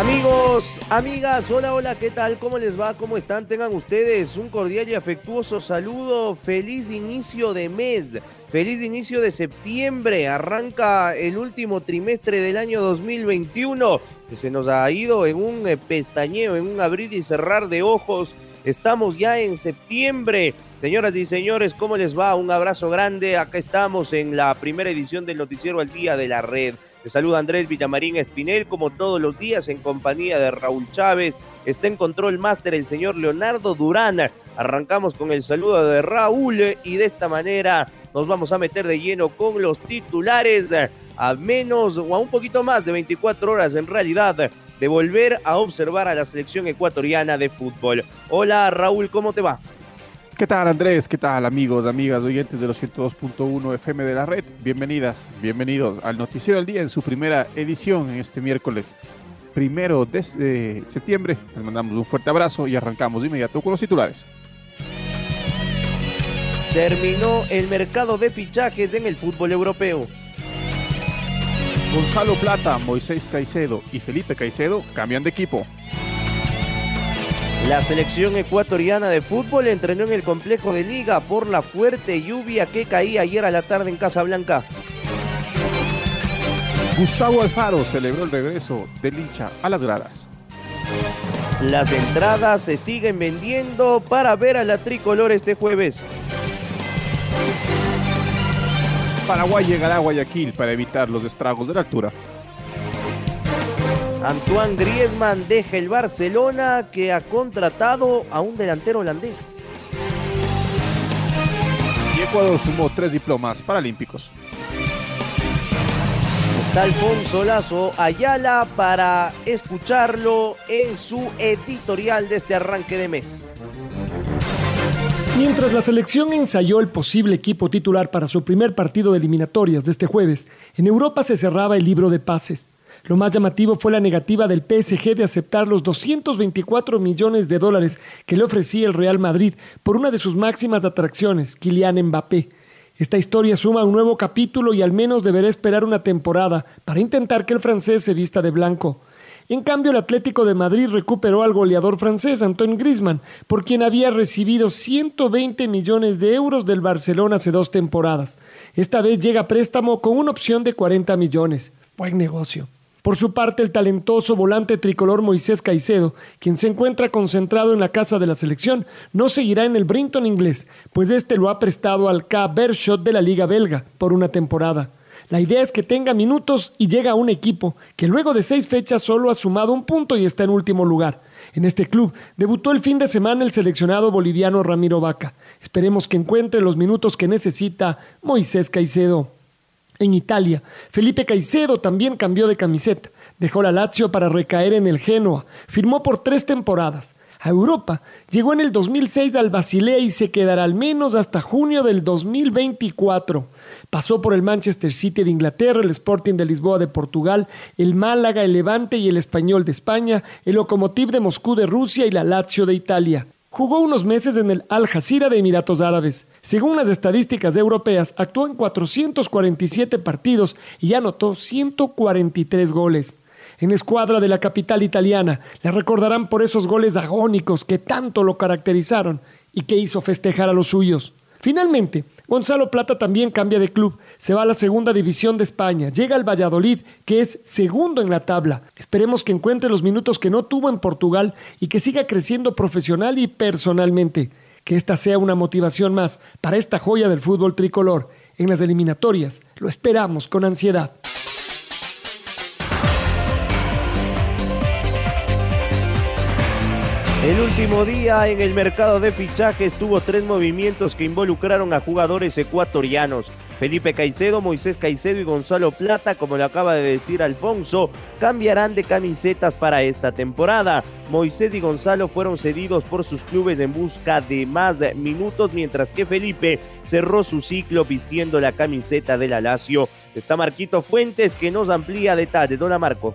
Amigos, amigas, hola, hola, ¿qué tal? ¿Cómo les va? ¿Cómo están? Tengan ustedes un cordial y afectuoso saludo. Feliz inicio de mes, feliz inicio de septiembre. Arranca el último trimestre del año 2021 que se nos ha ido en un eh, pestañeo, en un abrir y cerrar de ojos. Estamos ya en septiembre. Señoras y señores, ¿cómo les va? Un abrazo grande. Acá estamos en la primera edición del Noticiero al Día de la Red. Te saluda Andrés Villamarín Espinel, como todos los días, en compañía de Raúl Chávez. Está en control máster el señor Leonardo Durán. Arrancamos con el saludo de Raúl y de esta manera nos vamos a meter de lleno con los titulares a menos o a un poquito más de 24 horas en realidad de volver a observar a la selección ecuatoriana de fútbol. Hola Raúl, ¿cómo te va? ¿Qué tal Andrés? ¿Qué tal amigos, amigas, oyentes de los 102.1 FM de la red? Bienvenidas, bienvenidos al Noticiero del Día en su primera edición en este miércoles primero de septiembre. Les mandamos un fuerte abrazo y arrancamos de inmediato con los titulares. Terminó el mercado de fichajes en el fútbol europeo. Gonzalo Plata, Moisés Caicedo y Felipe Caicedo cambian de equipo. La selección ecuatoriana de fútbol entrenó en el complejo de liga por la fuerte lluvia que caía ayer a la tarde en Casablanca. Gustavo Alfaro celebró el regreso de Licha a las gradas. Las entradas se siguen vendiendo para ver a la tricolor este jueves. Paraguay llegará a Guayaquil para evitar los estragos de la altura. Antoine Griezmann deja el Barcelona que ha contratado a un delantero holandés. Y Ecuador sumó tres diplomas paralímpicos. Está Alfonso Lazo Ayala para escucharlo en su editorial de este arranque de mes. Mientras la selección ensayó el posible equipo titular para su primer partido de eliminatorias de este jueves, en Europa se cerraba el libro de pases. Lo más llamativo fue la negativa del PSG de aceptar los 224 millones de dólares que le ofrecía el Real Madrid por una de sus máximas atracciones, Kylian Mbappé. Esta historia suma un nuevo capítulo y al menos deberá esperar una temporada para intentar que el francés se vista de blanco. En cambio, el Atlético de Madrid recuperó al goleador francés Antoine Griezmann, por quien había recibido 120 millones de euros del Barcelona hace dos temporadas. Esta vez llega préstamo con una opción de 40 millones. Buen negocio. Por su parte, el talentoso volante tricolor Moisés Caicedo, quien se encuentra concentrado en la casa de la selección, no seguirá en el Brinton inglés, pues este lo ha prestado al K Bershot de la Liga Belga por una temporada. La idea es que tenga minutos y llega a un equipo que luego de seis fechas solo ha sumado un punto y está en último lugar. En este club debutó el fin de semana el seleccionado boliviano Ramiro Vaca. Esperemos que encuentre los minutos que necesita Moisés Caicedo. En Italia, Felipe Caicedo también cambió de camiseta. Dejó la Lazio para recaer en el Genoa. Firmó por tres temporadas. A Europa llegó en el 2006 al Basilea y se quedará al menos hasta junio del 2024. Pasó por el Manchester City de Inglaterra, el Sporting de Lisboa de Portugal, el Málaga, el Levante y el Español de España, el Lokomotiv de Moscú de Rusia y la Lazio de Italia. Jugó unos meses en el Al Jazeera de Emiratos Árabes. Según las estadísticas europeas, actuó en 447 partidos y anotó 143 goles. En escuadra de la capital italiana le recordarán por esos goles agónicos que tanto lo caracterizaron y que hizo festejar a los suyos. Finalmente, Gonzalo Plata también cambia de club, se va a la segunda división de España, llega al Valladolid, que es segundo en la tabla. Esperemos que encuentre los minutos que no tuvo en Portugal y que siga creciendo profesional y personalmente. Que esta sea una motivación más para esta joya del fútbol tricolor. En las eliminatorias lo esperamos con ansiedad. El último día en el mercado de fichajes tuvo tres movimientos que involucraron a jugadores ecuatorianos. Felipe Caicedo, Moisés Caicedo y Gonzalo Plata, como le acaba de decir Alfonso, cambiarán de camisetas para esta temporada. Moisés y Gonzalo fueron cedidos por sus clubes en busca de más minutos, mientras que Felipe cerró su ciclo vistiendo la camiseta de la Lazio. Está Marquito Fuentes que nos amplía detalles. Dona Marco.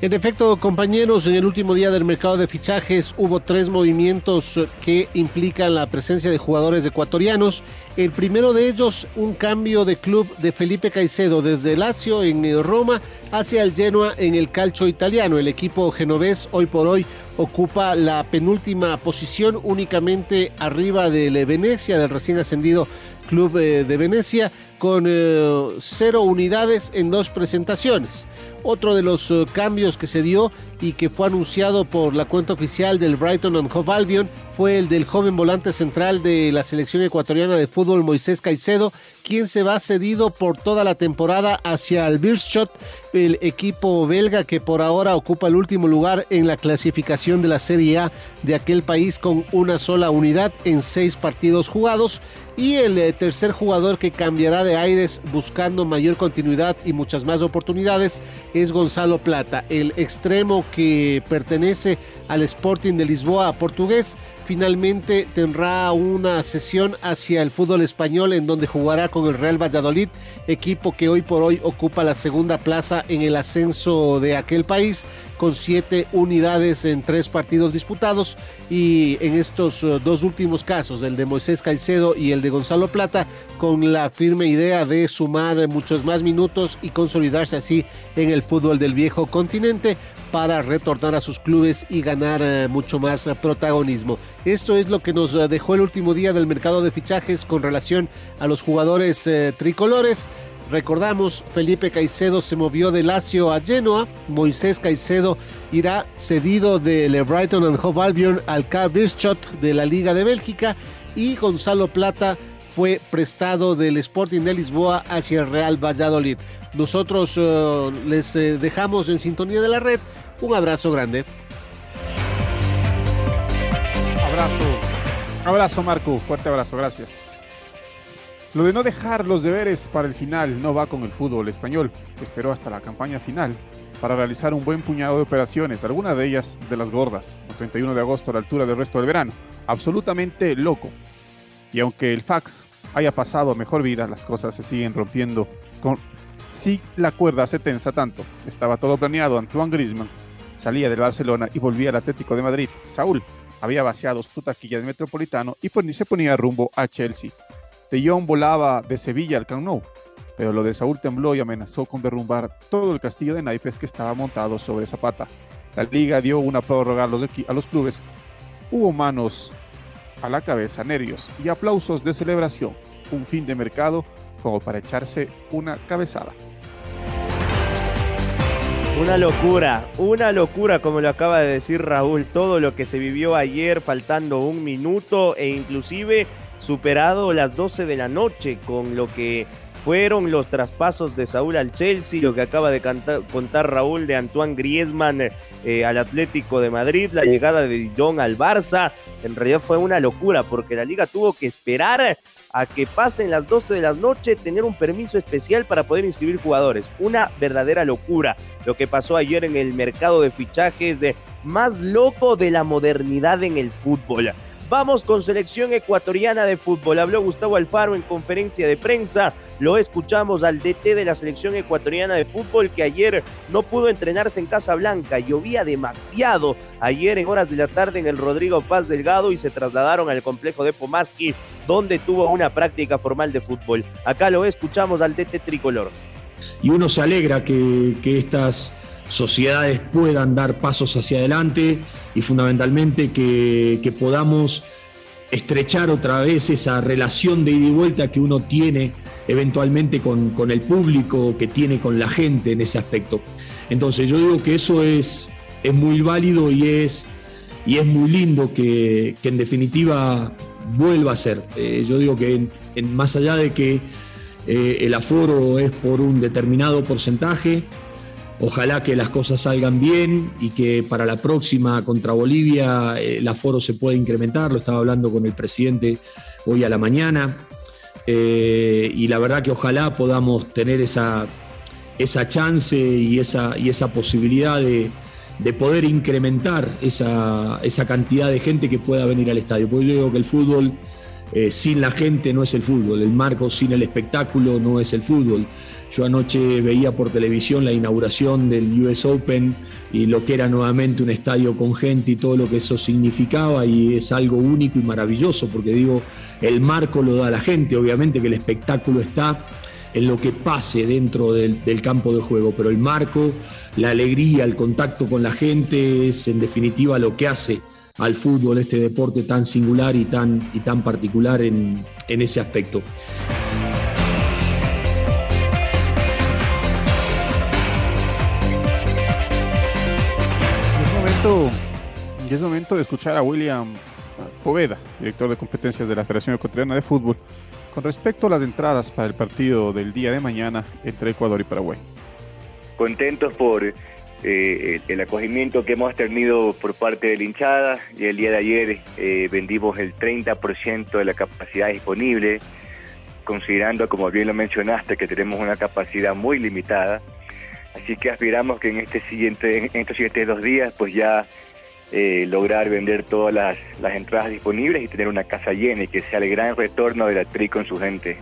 En efecto, compañeros, en el último día del mercado de fichajes hubo tres movimientos que implican la presencia de jugadores ecuatorianos. El primero de ellos, un cambio de club de Felipe Caicedo desde Lazio en Roma hacia el Genoa en el calcio italiano. El equipo genovés hoy por hoy ocupa la penúltima posición únicamente arriba del Venecia, del recién ascendido Club eh, de Venecia, con eh, cero unidades en dos presentaciones. Otro de los eh, cambios que se dio y que fue anunciado por la cuenta oficial del Brighton and Hove Albion fue el del joven volante central de la selección ecuatoriana de fútbol Moisés Caicedo, quien se va cedido por toda la temporada hacia el Birschot, el equipo belga que por ahora ocupa el último lugar en la clasificación de la Serie A de aquel país con una sola unidad en seis partidos jugados. Y el eh, tercer jugador que cambiará de aires buscando mayor continuidad y muchas más oportunidades es Gonzalo Plata, el extremo que pertenece al Sporting de Lisboa portugués. Finalmente tendrá una sesión hacia el fútbol español en donde jugará con el Real Valladolid, equipo que hoy por hoy ocupa la segunda plaza en el ascenso de aquel país con siete unidades en tres partidos disputados y en estos uh, dos últimos casos, el de Moisés Caicedo y el de Gonzalo Plata, con la firme idea de sumar muchos más minutos y consolidarse así en el fútbol del viejo continente para retornar a sus clubes y ganar uh, mucho más protagonismo. Esto es lo que nos dejó el último día del mercado de fichajes con relación a los jugadores tricolores. Recordamos, Felipe Caicedo se movió de Lazio a Genoa, Moisés Caicedo irá cedido del Brighton and Hove Albion al K de la Liga de Bélgica y Gonzalo Plata fue prestado del Sporting de Lisboa hacia el Real Valladolid. Nosotros eh, les eh, dejamos en sintonía de la red. Un abrazo grande. Abrazo. Abrazo Marco, fuerte abrazo, gracias. Lo de no dejar los deberes para el final no va con el fútbol español, esperó hasta la campaña final para realizar un buen puñado de operaciones, algunas de ellas de las gordas, el 31 de agosto a la altura del resto del verano. Absolutamente loco. Y aunque el fax haya pasado a mejor vida, las cosas se siguen rompiendo con... Si la cuerda se tensa tanto, estaba todo planeado, Antoine Griezmann salía del Barcelona y volvía al Atlético de Madrid. Saúl había vaciado su taquilla de Metropolitano y se ponía rumbo a Chelsea. De Jong volaba de Sevilla al Camp Nou, pero lo de Saúl tembló y amenazó con derrumbar todo el castillo de naipes que estaba montado sobre Zapata. La liga dio una prórroga a los, a los clubes. Hubo manos a la cabeza, nervios y aplausos de celebración. Un fin de mercado como para echarse una cabezada. Una locura, una locura como lo acaba de decir Raúl, todo lo que se vivió ayer faltando un minuto e inclusive superado las 12 de la noche con lo que fueron los traspasos de Saúl al Chelsea, lo que acaba de contar Raúl de Antoine Griezmann eh, al Atlético de Madrid, la llegada de Dijon al Barça, en realidad fue una locura porque la liga tuvo que esperar a que pasen las 12 de la noche, tener un permiso especial para poder inscribir jugadores. Una verdadera locura lo que pasó ayer en el mercado de fichajes de más loco de la modernidad en el fútbol. Vamos con selección ecuatoriana de fútbol. Habló Gustavo Alfaro en conferencia de prensa. Lo escuchamos al DT de la selección ecuatoriana de fútbol que ayer no pudo entrenarse en Casa Blanca. Llovía demasiado ayer en horas de la tarde en el Rodrigo Paz Delgado y se trasladaron al complejo de Pomaski donde tuvo una práctica formal de fútbol. Acá lo escuchamos al DT tricolor. Y uno se alegra que estas sociedades puedan dar pasos hacia adelante y fundamentalmente que, podamos estrechar otra vez esa relación de ida y vuelta que uno tiene eventualmente con, el público, que tiene con la gente en ese aspecto. Entonces yo digo que eso es, es muy válido y es, y es muy lindo que, en definitiva vuelva a ser. Eh, yo digo que más allá de que eh, el aforo es por un determinado porcentaje, ojalá que las cosas salgan bien y que para la próxima contra Bolivia el aforo se pueda incrementar. Lo estaba hablando con el presidente hoy a la mañana. y la verdad que ojalá podamos tener esa, esa chance y esa, y esa posibilidad de, de poder incrementar esa, esa, cantidad de gente que pueda venir al estadio. Porque yo digo que el fútbol eh, sin la gente no es el fútbol, el marco sin el espectáculo no es el fútbol. Yo anoche veía por televisión la inauguración del US Open y lo que era nuevamente un estadio con gente y todo lo que eso significaba y es algo único y maravilloso porque digo, el marco lo da la gente, obviamente que el espectáculo está en lo que pase dentro del, campo de juego, pero el marco, la alegría, el contacto con la gente es en definitiva lo que hace al fútbol, este deporte tan singular y tan, y tan particular en, ese aspecto. Es momento, es momento de escuchar a William Poveda, director de competencias de la Federación Ecuatoriana de Fútbol, con respecto a las entradas para el partido del día de mañana entre Ecuador y Paraguay. Contentos por eh, el acogimiento que hemos tenido por parte de la hinchada y el día de ayer eh, vendimos el 30% de la capacidad disponible, considerando, como bien lo mencionaste, que tenemos una capacidad muy limitada. Así que aspiramos que en, este siguiente, en estos siguientes dos días pues ya eh, lograr vender todas las, las, entradas disponibles y tener una casa llena y que sea el gran retorno de la TRI con su gente.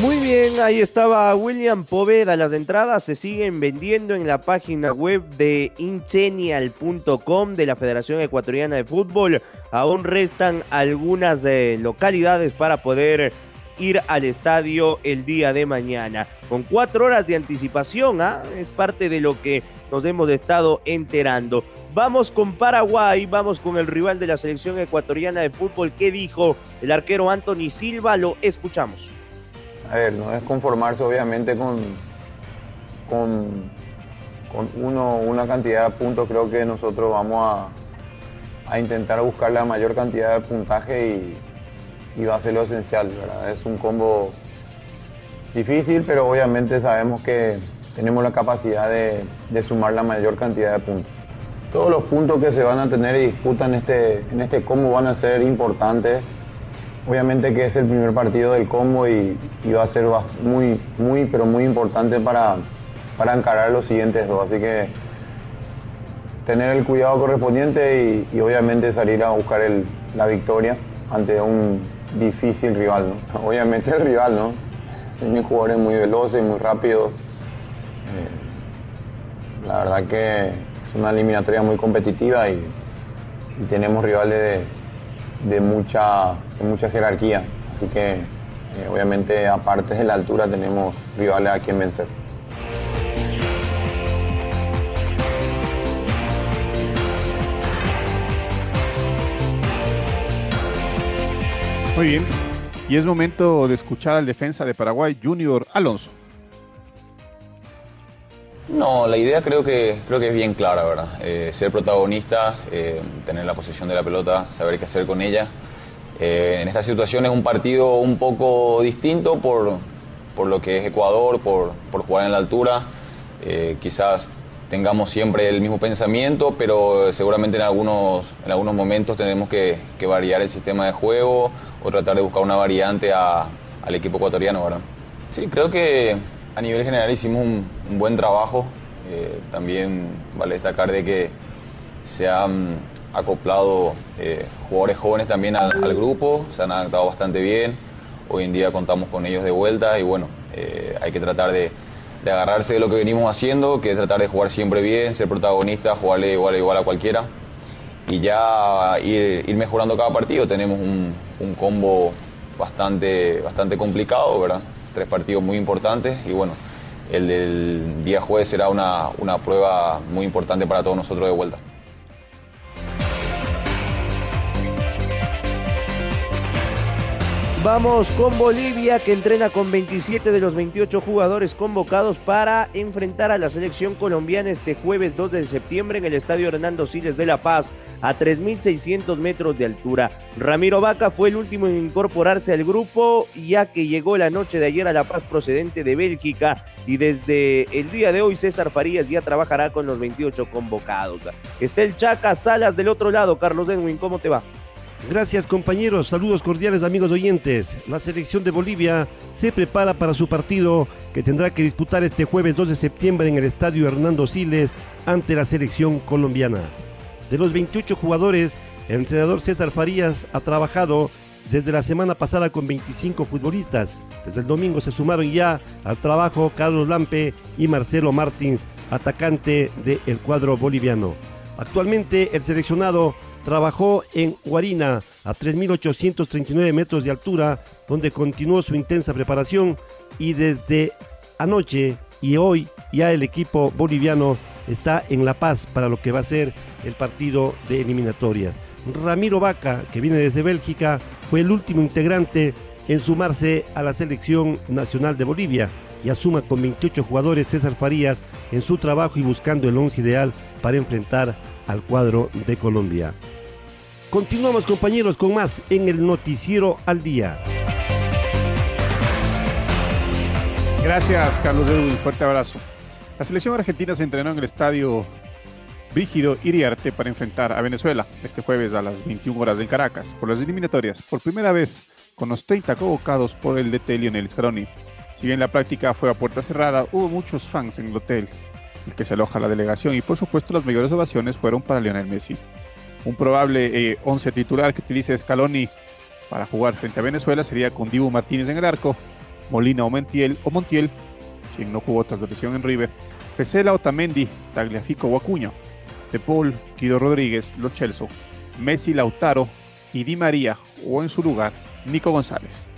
Muy bien, ahí estaba William Poveda. Las entradas se siguen vendiendo en la página web de incenial.com de la Federación Ecuatoriana de Fútbol. Aún restan algunas eh, localidades para poder ir al estadio el día de mañana. Con cuatro horas de anticipación, ¿ah? es parte de lo que nos hemos estado enterando. Vamos con Paraguay, vamos con el rival de la selección ecuatoriana de fútbol. ¿Qué dijo el arquero Anthony Silva? Lo escuchamos. A ver, no es conformarse obviamente con, con, con uno, una cantidad de puntos. Creo que nosotros vamos a, a intentar buscar la mayor cantidad de puntaje y, y va a ser lo esencial. ¿verdad? Es un combo difícil, pero obviamente sabemos que tenemos la capacidad de, sumar la mayor cantidad de puntos. Todos los puntos que se van a tener y disputan este, en este combo van a ser importantes. Obviamente que es el primer partido del combo y, va a ser muy, muy, pero muy importante para, para encarar los siguientes dos. Así que tener el cuidado correspondiente y, obviamente salir a buscar la victoria ante un difícil rival. Obviamente el rival, ¿no? Tienen jugadores muy veloces, muy rápidos eh, la verdad que es una eliminatoria muy competitiva y, tenemos rivales de, mucha, mucha jerarquía. Así que eh, obviamente aparte de la altura tenemos rivales a quien vencer. Muy bien. Y es momento de escuchar al defensa de Paraguay, Junior Alonso. No, la idea creo que, creo que es bien clara, ¿verdad? Eh, ser protagonista, eh, tener la posesión de la pelota, saber qué hacer con ella. Eh, en esta situación es un partido un poco distinto por, por lo que es Ecuador, por, por jugar en la altura. quizás tengamos siempre el mismo pensamiento, pero seguramente en algunos, en algunos momentos tenemos que, que variar el sistema de juego o tratar de buscar una variante a, al equipo ecuatoriano, ¿verdad? Sí, creo que a nivel general hicimos un, buen trabajo. Eh, también vale destacar de que se han acoplado eh, jugadores jóvenes también al, grupo, se han adaptado bastante bien. Hoy en día contamos con ellos de vuelta y bueno, eh, hay que tratar de, agarrarse de lo que venimos haciendo, que es tratar de jugar siempre bien, ser protagonista, jugarle igual igual a cualquiera y ya ir, mejorando cada partido. Tenemos un, un combo bastante, bastante complicado, ¿verdad? Tres partidos muy importantes y bueno, el del día jueves será una, una prueba muy importante para todos nosotros de vuelta. Vamos con Bolivia que entrena con 27 de los 28 jugadores convocados para enfrentar a la selección colombiana este jueves 2 de septiembre en el Estadio Hernando Siles de La Paz a 3.600 metros de altura. Ramiro Vaca fue el último en incorporarse al grupo ya que llegó la noche de ayer a La Paz procedente de Bélgica y desde el día de hoy César Farías ya trabajará con los 28 convocados. Está el Chaca Salas del otro lado. Carlos Denwin, ¿cómo te va? Gracias compañeros, saludos cordiales amigos oyentes. La selección de Bolivia se prepara para su partido que tendrá que disputar este jueves 2 de septiembre en el estadio Hernando Siles ante la selección colombiana. De los 28 jugadores, el entrenador César Farías ha trabajado desde la semana pasada con 25 futbolistas. Desde el domingo se sumaron ya al trabajo Carlos Lampe y Marcelo Martins, atacante del cuadro boliviano. Actualmente el seleccionado trabajó en Guarina a 3.839 metros de altura, donde continuó su intensa preparación y desde anoche y hoy ya el equipo boliviano está en La Paz para lo que va a ser el partido de eliminatorias. Ramiro Vaca, que viene desde Bélgica, fue el último integrante en sumarse a la selección nacional de Bolivia y asuma con 28 jugadores César Farías en su trabajo y buscando el once ideal para enfrentar al cuadro de Colombia. Continuamos compañeros con más en el noticiero al día. Gracias Carlos un fuerte abrazo. La selección argentina se entrenó en el estadio Brígido Iriarte para enfrentar a Venezuela este jueves a las 21 horas en Caracas por las eliminatorias, por primera vez con los 30 convocados por el DT Lionel Scaloni. Si bien la práctica fue a puerta cerrada, hubo muchos fans en el hotel, el que se aloja la delegación y por supuesto las mayores ovaciones fueron para Lionel Messi un probable 11 eh, titular que utilice Scaloni para jugar frente a Venezuela sería con Dibu Martínez en el arco, Molina o Montiel, o Montiel quien no jugó tras la en River, Pesela, Otamendi, Tagliafico o Acuño, De Paul, Guido Rodríguez, Los Chelso, Messi, Lautaro y Di María o en su lugar Nico González.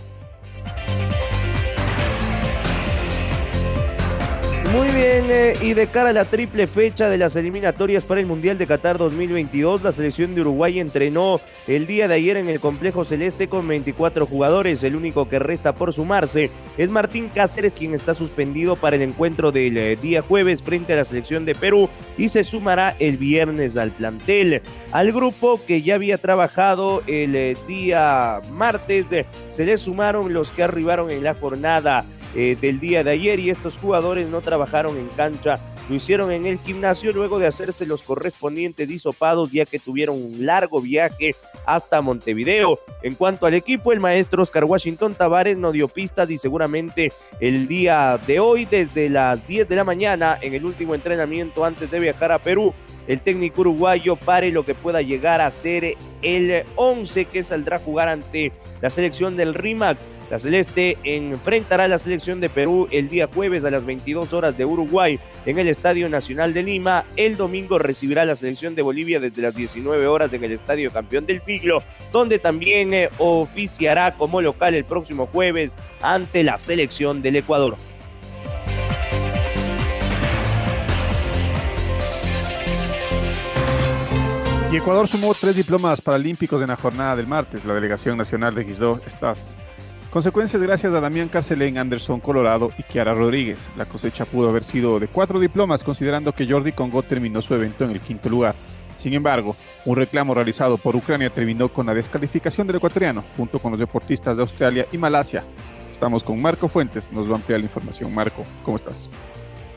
Muy bien, eh, y de cara a la triple fecha de las eliminatorias para el Mundial de Qatar 2022, la selección de Uruguay entrenó el día de ayer en el complejo celeste con 24 jugadores. El único que resta por sumarse es Martín Cáceres, quien está suspendido para el encuentro del eh, día jueves frente a la selección de Perú y se sumará el viernes al plantel. Al grupo que ya había trabajado el eh, día martes, se le sumaron los que arribaron en la jornada eh, del día de ayer y estos jugadores no trabajaron en cancha, lo hicieron en el gimnasio luego de hacerse los correspondientes disopados ya que tuvieron un largo viaje hasta Montevideo. En cuanto al equipo, el maestro Oscar Washington Tavares no dio pistas y seguramente el día de hoy desde las 10 de la mañana en el último entrenamiento antes de viajar a Perú el técnico uruguayo pare lo que pueda llegar a ser el 11 que saldrá a jugar ante la selección del RIMAC. La Celeste enfrentará a la selección de Perú el día jueves a las 22 horas de Uruguay en el Estadio Nacional de Lima. El domingo recibirá a la selección de Bolivia desde las 19 horas en el Estadio Campeón del Siglo, donde también eh, oficiará como local el próximo jueves ante la selección del Ecuador. Y Ecuador sumó tres diplomas paralímpicos en la jornada del martes. La delegación nacional registró estas consecuencias gracias a Damián Carcelén, Anderson Colorado y Kiara Rodríguez. La cosecha pudo haber sido de cuatro diplomas, considerando que Jordi Congo terminó su evento en el quinto lugar. Sin embargo, un reclamo realizado por Ucrania terminó con la descalificación del ecuatoriano, junto con los deportistas de Australia y Malasia. Estamos con Marco Fuentes, nos va a ampliar la información. Marco, ¿cómo estás?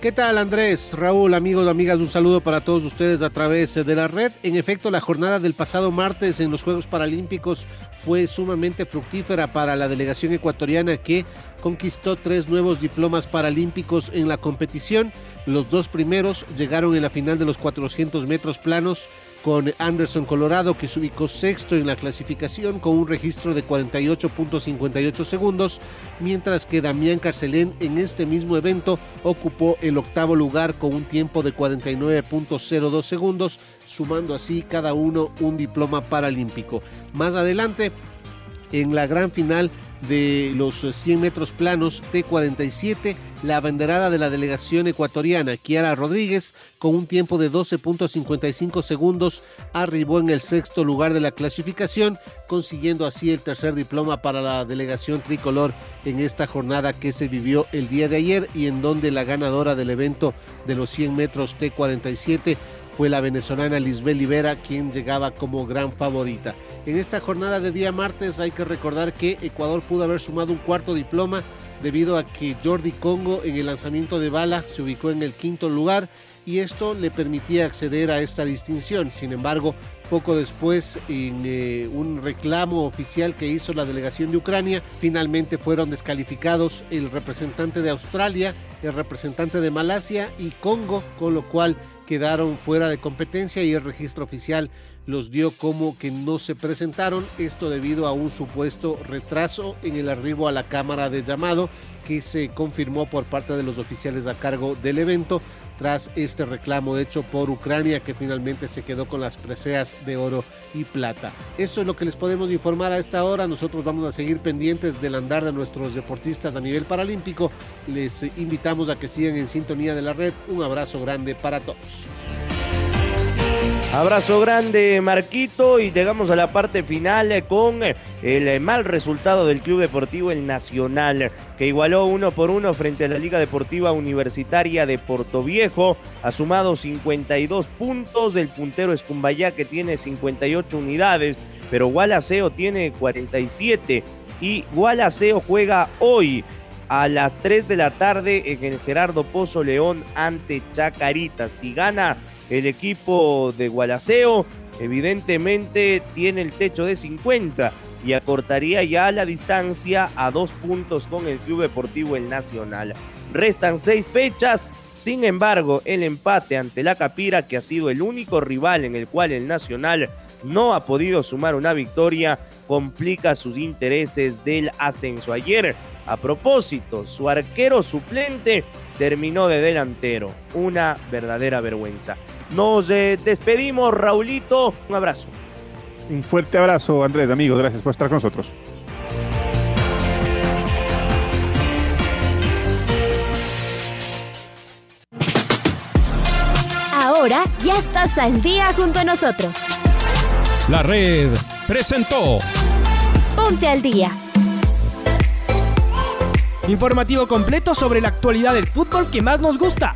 ¿Qué tal Andrés, Raúl, amigos, amigas? Un saludo para todos ustedes a través de la red. En efecto, la jornada del pasado martes en los Juegos Paralímpicos fue sumamente fructífera para la delegación ecuatoriana que conquistó tres nuevos diplomas paralímpicos en la competición. Los dos primeros llegaron en la final de los 400 metros planos con Anderson Colorado, que se ubicó sexto en la clasificación con un registro de 48.58 segundos, mientras que Damián Carcelén en este mismo evento ocupó el octavo lugar con un tiempo de 49.02 segundos, sumando así cada uno un diploma paralímpico. Más adelante, en la gran final de los 100 metros planos T47, la abanderada de la delegación ecuatoriana, Kiara Rodríguez, con un tiempo de 12.55 segundos, arribó en el sexto lugar de la clasificación, consiguiendo así el tercer diploma para la delegación tricolor en esta jornada que se vivió el día de ayer y en donde la ganadora del evento de los 100 metros T47 fue la venezolana Lisbeth Libera quien llegaba como gran favorita. En esta jornada de día martes hay que recordar que Ecuador pudo haber sumado un cuarto diploma debido a que Jordi Congo en el lanzamiento de bala se ubicó en el quinto lugar y esto le permitía acceder a esta distinción. Sin embargo, poco después, en eh, un reclamo oficial que hizo la delegación de Ucrania, finalmente fueron descalificados el representante de Australia, el representante de Malasia y Congo, con lo cual quedaron fuera de competencia y el registro oficial los dio como que no se presentaron, esto debido a un supuesto retraso en el arribo a la cámara de llamado que se confirmó por parte de los oficiales a cargo del evento tras este reclamo hecho por Ucrania que finalmente se quedó con las preseas de oro y plata. Eso es lo que les podemos informar a esta hora. Nosotros vamos a seguir pendientes del andar de nuestros deportistas a nivel paralímpico. Les invitamos a que sigan en sintonía de la red. Un abrazo grande para todos. Abrazo grande, Marquito, y llegamos a la parte final con el mal resultado del Club Deportivo El Nacional, que igualó uno por uno frente a la Liga Deportiva Universitaria de Portoviejo, ha sumado 52 puntos del puntero Escumbayá, que tiene 58 unidades, pero Gualaceo tiene 47 y Gualaceo juega hoy a las 3 de la tarde en el Gerardo Pozo León ante Chacarita. Si gana el equipo de Gualaceo, evidentemente tiene el techo de 50 y acortaría ya la distancia a dos puntos con el Club Deportivo El Nacional. Restan seis fechas, sin embargo, el empate ante la Capira, que ha sido el único rival en el cual el Nacional no ha podido sumar una victoria, complica sus intereses del ascenso. Ayer, a propósito, su arquero suplente terminó de delantero. Una verdadera vergüenza. Nos eh, despedimos, Raulito. Un abrazo. Un fuerte abrazo, Andrés, amigos. Gracias por estar con nosotros. Ahora ya estás al día junto a nosotros. La red presentó Ponte al día. Informativo completo sobre la actualidad del fútbol que más nos gusta,